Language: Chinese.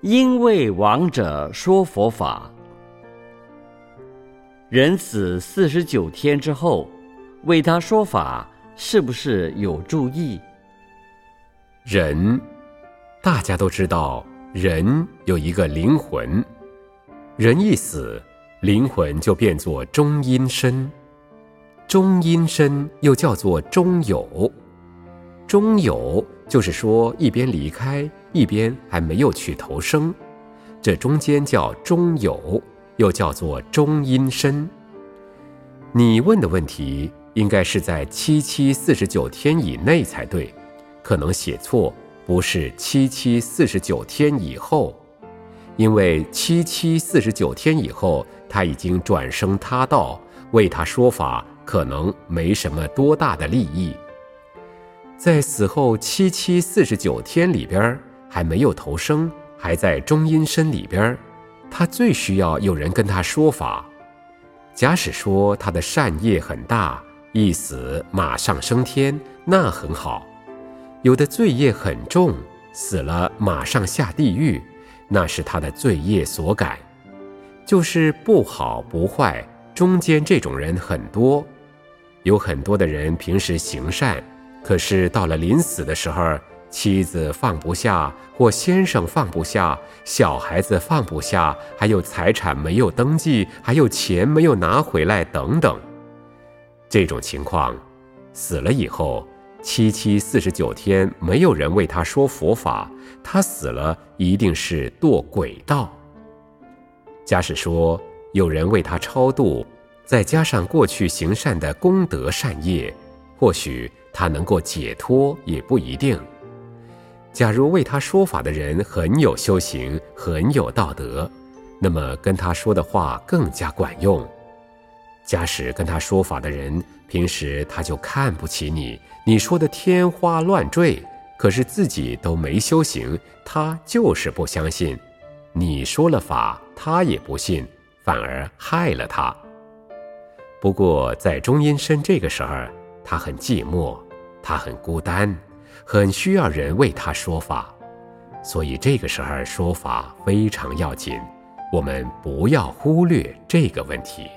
因为亡者说佛法。人死四十九天之后，为他说法，是不是有注意？人，大家都知道，人有一个灵魂，人一死，灵魂就变作中阴身，中阴身又叫做中有，中有就是说一边离开。一边还没有去投生，这中间叫中有，又叫做中阴身。你问的问题应该是在七七四十九天以内才对，可能写错，不是七七四十九天以后，因为七七四十九天以后他已经转生他道，为他说法可能没什么多大的利益，在死后七七四十九天里边。还没有投生，还在中阴身里边他最需要有人跟他说法。假使说他的善业很大，一死马上升天，那很好；有的罪业很重，死了马上下地狱，那是他的罪业所感。就是不好不坏，中间这种人很多。有很多的人平时行善，可是到了临死的时候。妻子放不下，或先生放不下，小孩子放不下，还有财产没有登记，还有钱没有拿回来，等等。这种情况，死了以后，七七四十九天没有人为他说佛法，他死了一定是堕鬼道。假使说有人为他超度，再加上过去行善的功德善业，或许他能够解脱，也不一定。假如为他说法的人很有修行、很有道德，那么跟他说的话更加管用。假使跟他说法的人平时他就看不起你，你说的天花乱坠，可是自己都没修行，他就是不相信。你说了法，他也不信，反而害了他。不过在中阴身这个时候，他很寂寞，他很孤单。很需要人为他说法，所以这个时候说法非常要紧，我们不要忽略这个问题。